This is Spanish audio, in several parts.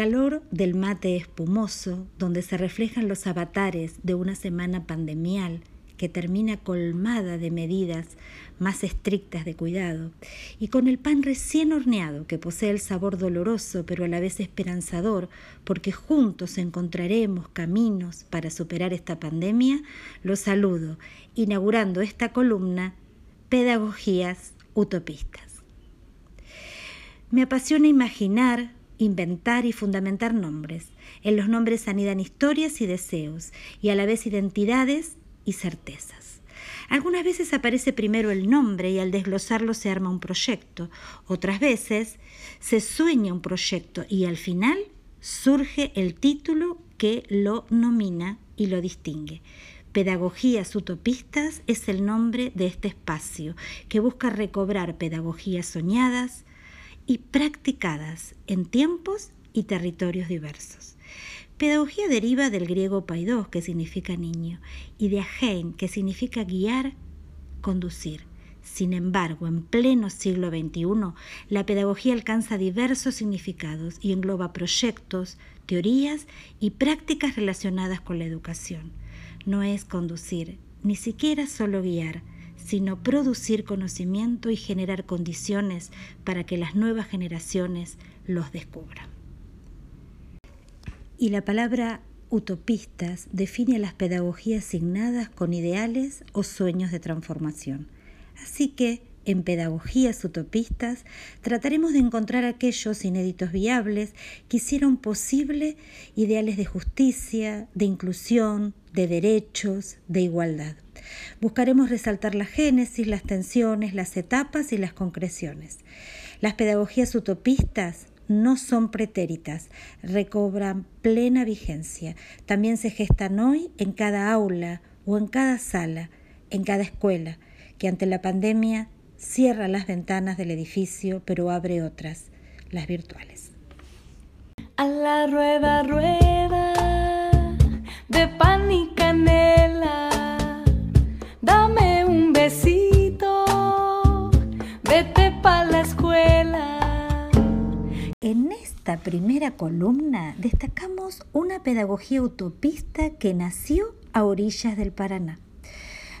calor del mate espumoso, donde se reflejan los avatares de una semana pandemial que termina colmada de medidas más estrictas de cuidado, y con el pan recién horneado que posee el sabor doloroso pero a la vez esperanzador, porque juntos encontraremos caminos para superar esta pandemia, lo saludo, inaugurando esta columna, Pedagogías Utopistas. Me apasiona imaginar, inventar y fundamentar nombres. En los nombres anidan historias y deseos, y a la vez identidades y certezas. Algunas veces aparece primero el nombre y al desglosarlo se arma un proyecto. Otras veces se sueña un proyecto y al final surge el título que lo nomina y lo distingue. Pedagogías Utopistas es el nombre de este espacio que busca recobrar pedagogías soñadas, y practicadas en tiempos y territorios diversos. Pedagogía deriva del griego paidos, que significa niño, y de agein, que significa guiar, conducir. Sin embargo, en pleno siglo XXI, la pedagogía alcanza diversos significados y engloba proyectos, teorías y prácticas relacionadas con la educación. No es conducir, ni siquiera solo guiar, sino producir conocimiento y generar condiciones para que las nuevas generaciones los descubran. Y la palabra utopistas define a las pedagogías asignadas con ideales o sueños de transformación. Así que, en Pedagogías Utopistas trataremos de encontrar aquellos inéditos viables que hicieron posible ideales de justicia, de inclusión, de derechos, de igualdad. Buscaremos resaltar la génesis, las tensiones, las etapas y las concreciones. Las pedagogías utopistas no son pretéritas, recobran plena vigencia. También se gestan hoy en cada aula o en cada sala, en cada escuela, que ante la pandemia cierra las ventanas del edificio pero abre otras, las virtuales. A la vete pa' la escuela. En esta primera columna destacamos una pedagogía utopista que nació a orillas del Paraná.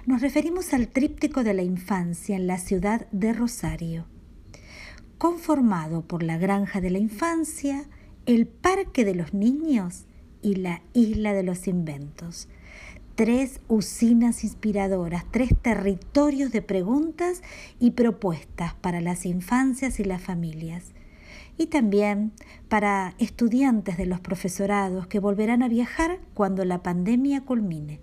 Nos referimos al tríptico de la infancia en la ciudad de Rosario, conformado por la granja de la infancia, el parque de los niños y la isla de los inventos tres usinas inspiradoras, tres territorios de preguntas y propuestas para las infancias y las familias. Y también para estudiantes de los profesorados que volverán a viajar cuando la pandemia culmine,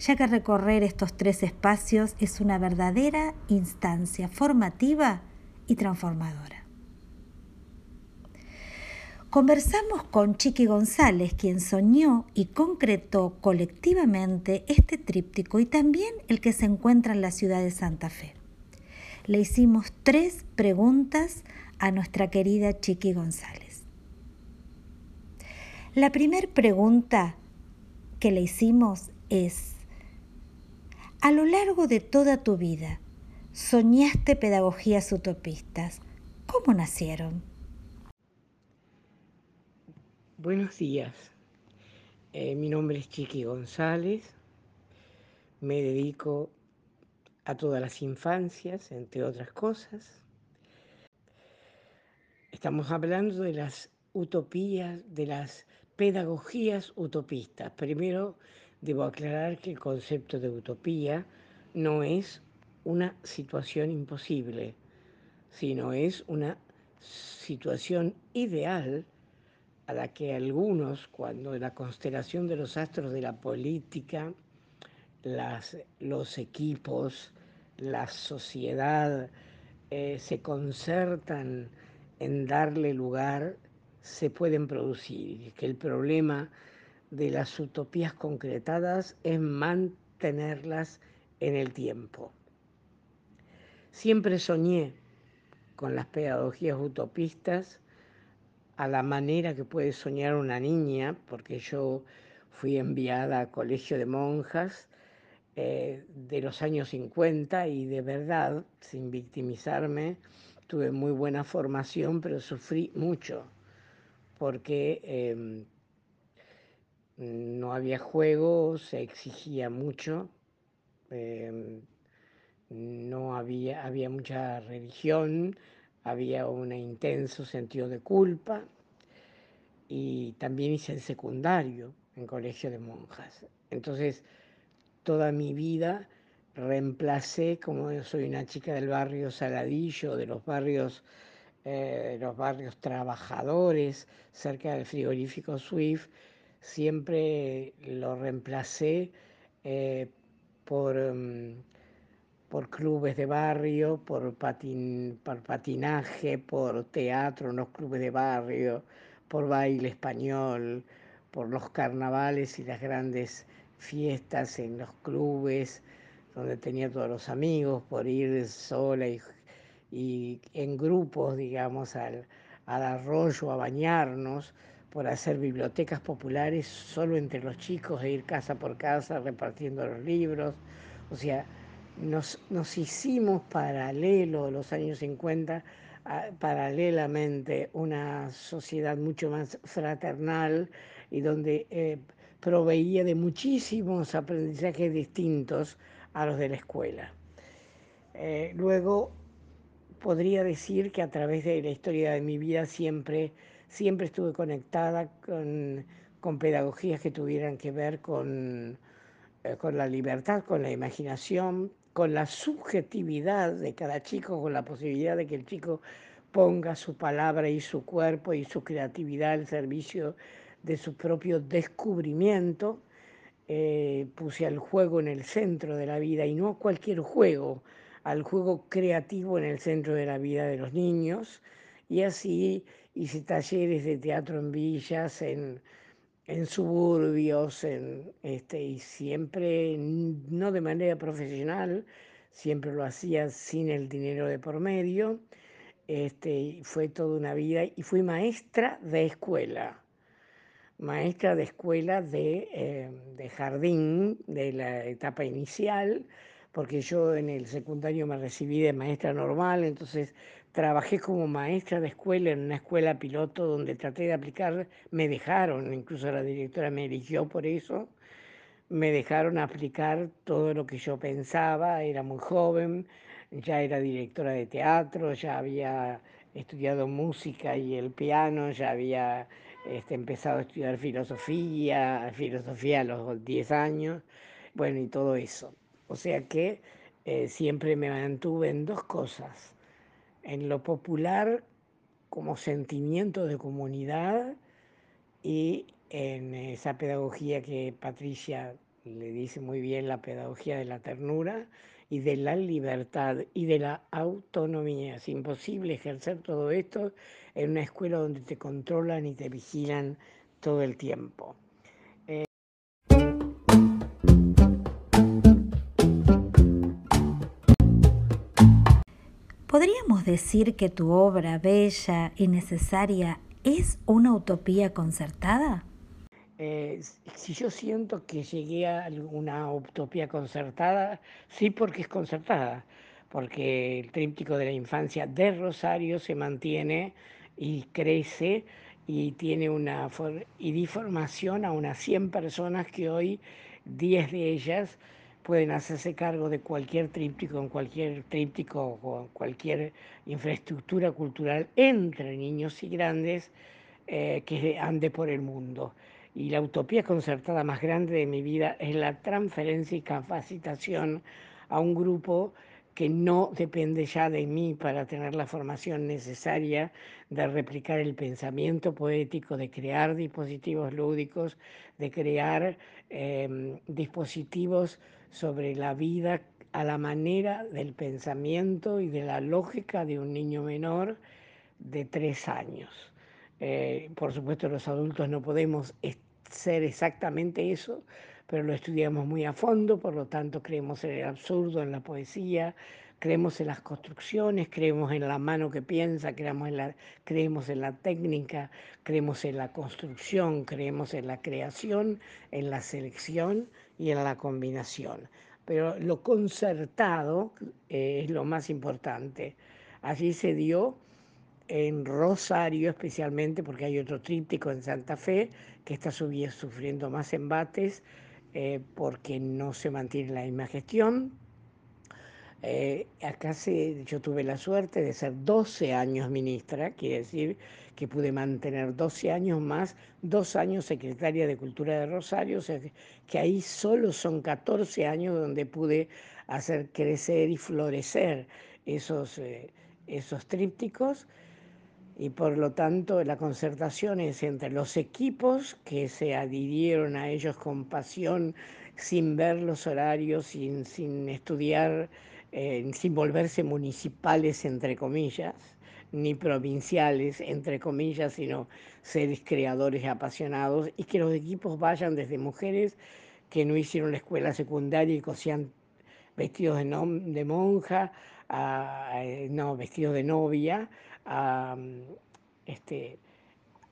ya que recorrer estos tres espacios es una verdadera instancia formativa y transformadora. Conversamos con Chiqui González, quien soñó y concretó colectivamente este tríptico y también el que se encuentra en la ciudad de Santa Fe. Le hicimos tres preguntas a nuestra querida Chiqui González. La primera pregunta que le hicimos es, a lo largo de toda tu vida, soñaste pedagogías utopistas. ¿Cómo nacieron? Buenos días, eh, mi nombre es Chiqui González, me dedico a todas las infancias, entre otras cosas. Estamos hablando de las utopías, de las pedagogías utopistas. Primero debo aclarar que el concepto de utopía no es una situación imposible, sino es una situación ideal a la que algunos, cuando la constelación de los astros de la política, los equipos, la sociedad eh, se concertan en darle lugar, se pueden producir. Que el problema de las utopías concretadas es mantenerlas en el tiempo. Siempre soñé con las pedagogías utopistas a la manera que puede soñar una niña, porque yo fui enviada a colegio de monjas eh, de los años 50 y de verdad, sin victimizarme, tuve muy buena formación, pero sufrí mucho, porque em, no había juego, se exigía mucho, em, no había, había mucha religión, había un intenso sentido de culpa y también hice el secundario en colegio de monjas. Entonces, toda mi vida reemplacé, como yo soy una chica del barrio Saladillo, de los barrios, eh, los barrios trabajadores, cerca del frigorífico Swift, siempre lo reemplacé eh, por, mm, por clubes de barrio, por, por patinaje, por teatro en los clubes de barrio, por baile español, por los carnavales y las grandes fiestas en los clubes donde tenía todos los amigos, por ir sola y, en grupos, digamos, al, al arroyo a bañarnos, por hacer bibliotecas populares solo entre los chicos e ir casa por casa repartiendo los libros. O sea, nos, nos hicimos paralelo los años 50 paralelamente una sociedad mucho más fraternal y donde eh, proveía de muchísimos aprendizajes distintos a los de la escuela. Eh, luego, podría decir que a través de la historia de mi vida siempre, siempre estuve conectada con, con pedagogías que tuvieran que ver con, eh, con la libertad, con la imaginación, con la subjetividad de cada chico, con la posibilidad de que el chico ponga su palabra y su cuerpo y su creatividad al servicio de su propio descubrimiento. Eh, puse al juego en el centro de la vida y no cualquier juego, al juego creativo en el centro de la vida de los niños. Y así hice talleres de teatro en villas, en, en suburbios, este, y siempre, no de manera profesional, siempre lo hacía sin el dinero de por medio. Este, fue toda una vida y fui maestra de escuela, maestra de escuela de, eh, de jardín, de la etapa inicial, porque yo en el secundario me recibí de maestra normal, entonces Trabajé como maestra de escuela en una escuela piloto donde traté de aplicar, me dejaron, incluso la directora me eligió por eso, me dejaron aplicar todo lo que yo pensaba, era muy joven, ya era directora de teatro, ya había estudiado música y el piano, ya había este, empezado a estudiar filosofía, filosofía a los 10 años, bueno, y todo eso. O sea que eh, siempre me mantuve en dos cosas en lo popular como sentimiento de comunidad y en esa pedagogía que Patricia le dice muy bien, la pedagogía de la ternura y de la libertad y de la autonomía. Es imposible ejercer todo esto en una escuela donde te controlan y te vigilan todo el tiempo. Decir que tu obra bella y necesaria es una utopía concertada? Eh, si yo siento que llegué a una utopía concertada, sí porque es concertada, porque el tríptico de la infancia de Rosario se mantiene y crece y tiene una y di formación a unas 100 personas que hoy 10 de ellas pueden hacerse cargo de cualquier tríptico, en cualquier tríptico o cualquier infraestructura cultural entre niños y grandes eh, que ande por el mundo. Y la utopía concertada más grande de mi vida es la transferencia y capacitación a un grupo que no depende ya de mí para tener la formación necesaria de replicar el pensamiento poético, de crear dispositivos lúdicos, de crear em, dispositivos sobre la vida a la manera del pensamiento y de la lógica de un niño menor de tres años. Eh, por supuesto, los adultos no podemos ser exactamente eso, pero lo estudiamos muy a fondo, por lo tanto creemos en el absurdo, en la poesía, creemos en las construcciones, creemos en la mano que piensa, creemos en la, creemos en la técnica, creemos en la construcción, creemos en la creación, en la selección y en la combinación. Pero lo concertado eh, es lo más importante. Allí se dio en Rosario especialmente, porque hay otro tríptico en Santa Fe que está sufriendo más embates eh, porque no se mantiene la misma gestión. Eh, acá se, yo tuve la suerte de ser 12 años ministra, quiere decir que pude mantener 12 años más, dos años secretaria de Cultura de Rosario, o sea que, ahí solo son 14 años donde pude hacer crecer y florecer esos, eh, esos trípticos y por lo tanto la concertación es entre los equipos que se adhirieron a ellos con pasión, sin ver los horarios, sin, sin estudiar, eh, sin volverse municipales, entre comillas, ni provinciales, entre comillas, sino seres creadores apasionados, y que los equipos vayan desde mujeres que no hicieron la escuela secundaria y cosían vestidos de monja, a, eh, no, vestidos de novia, a, este,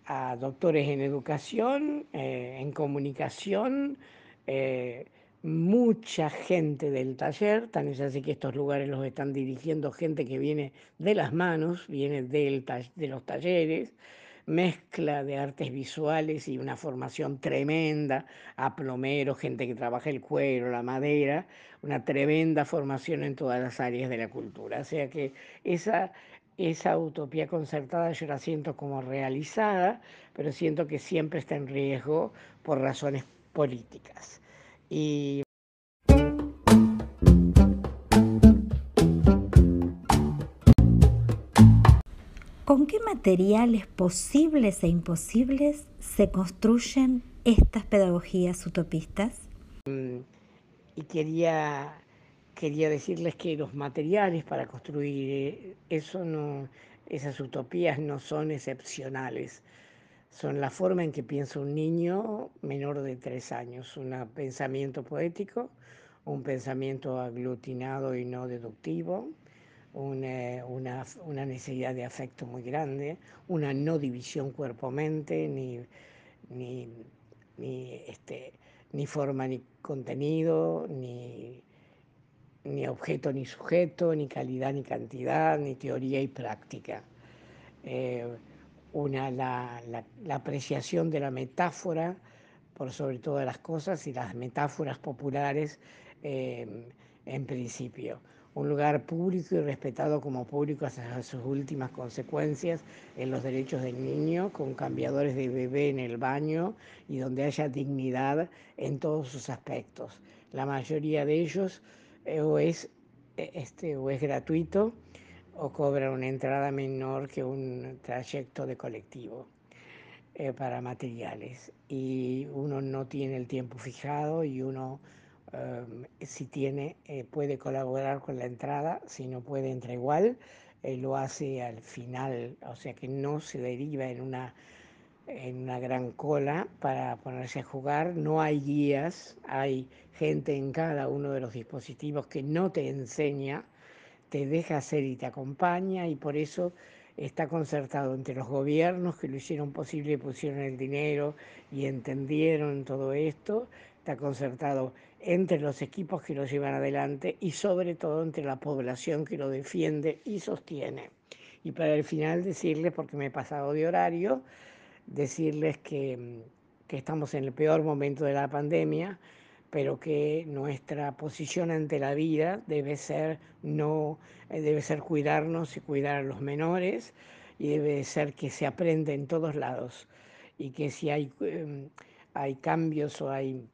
a doctores en educación, eh, en comunicación, eh, mucha gente del taller, tan es así que estos lugares los están dirigiendo gente que viene de las manos, viene del de los talleres, mezcla de artes visuales y una formación tremenda a plomeros, gente que trabaja el cuero, la madera, una tremenda formación en todas las áreas de la cultura. O sea que esa, esa utopía concertada yo la siento como realizada, pero siento que siempre está en riesgo por razones políticas. Y ¿Con qué materiales posibles e imposibles se construyen estas pedagogías utopistas? Mm, y quería, quería decirles que los materiales para construir eh, eso no, esas utopías no son excepcionales. Son la forma en que piensa un niño menor de tres años, un pensamiento poético, un pensamiento aglutinado y no deductivo, una, una, necesidad de afecto muy grande, una no división cuerpo-mente, ni, ni, ni, este, ni forma ni contenido, ni, ni objeto ni sujeto, ni calidad ni cantidad, ni teoría y práctica. Eh, una, la, la, apreciación de la metáfora por sobre todas las cosas y las metáforas populares eh, en principio un lugar público y respetado como público hasta sus últimas consecuencias en los derechos del niño, con cambiadores de bebé en el baño y donde haya dignidad en todos sus aspectos. La mayoría de ellos eh, o, es, eh, este, o es gratuito o cobra una entrada menor que un trayecto de colectivo. Eh, para materiales y uno no tiene el tiempo fijado y uno Em, si tiene, eh, puede colaborar con la entrada, si no puede, entra igual, eh, lo hace al final, o sea que no se deriva en una, en una gran cola para ponerse a jugar, no hay guías, hay gente en cada uno de los dispositivos que no te enseña, te deja hacer y te acompaña y por eso está concertado entre los gobiernos que lo hicieron posible, pusieron el dinero y entendieron todo esto, está concertado entre los equipos que lo llevan adelante y sobre todo entre la población que lo defiende y sostiene. Y para el final decirles, porque me he pasado de horario, decirles que, que estamos en el peor momento de la pandemia, pero que nuestra posición ante la vida debe ser no eh, debe ser cuidarnos y cuidar a los menores y debe ser que se aprende en todos lados y que si hay, em, hay cambios o hay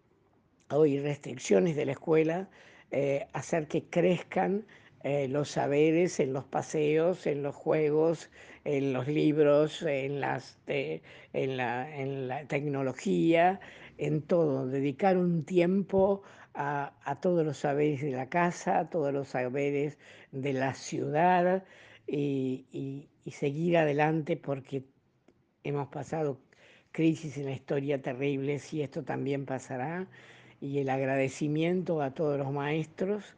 hoy restricciones de la escuela, eh, hacer que crezcan eh, los saberes en los paseos, en los juegos, en los libros, en, en la tecnología, en todo, dedicar un tiempo a, todos los saberes de la casa, a todos los saberes de la ciudad y, y seguir adelante porque hemos pasado crisis en la historia terribles y esto también pasará y el agradecimiento a todos los maestros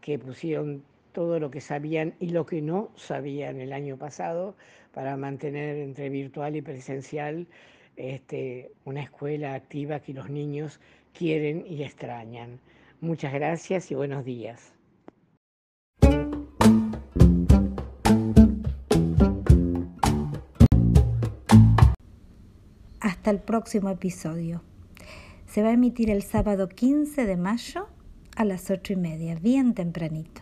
que pusieron todo lo que sabían y lo que no sabían el año pasado para mantener entre virtual y presencial este, una escuela activa que los niños quieren y extrañan. Muchas gracias y buenos días. Hasta el próximo episodio. Se va a emitir el sábado 15 de mayo a las ocho y media, bien tempranito.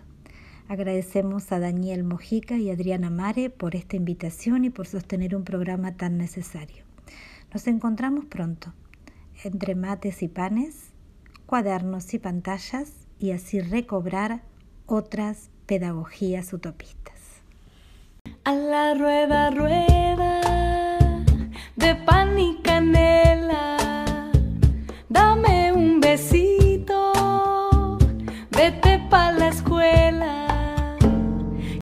Agradecemos a Daniel Mojica y Adriana Mare por esta invitación y por sostener un programa tan necesario. Nos encontramos pronto, entre mates y panes, cuadernos y pantallas, y así recobrar otras pedagogías utopistas. A la rueda, rueda de pan y canela, vete pa' la escuela.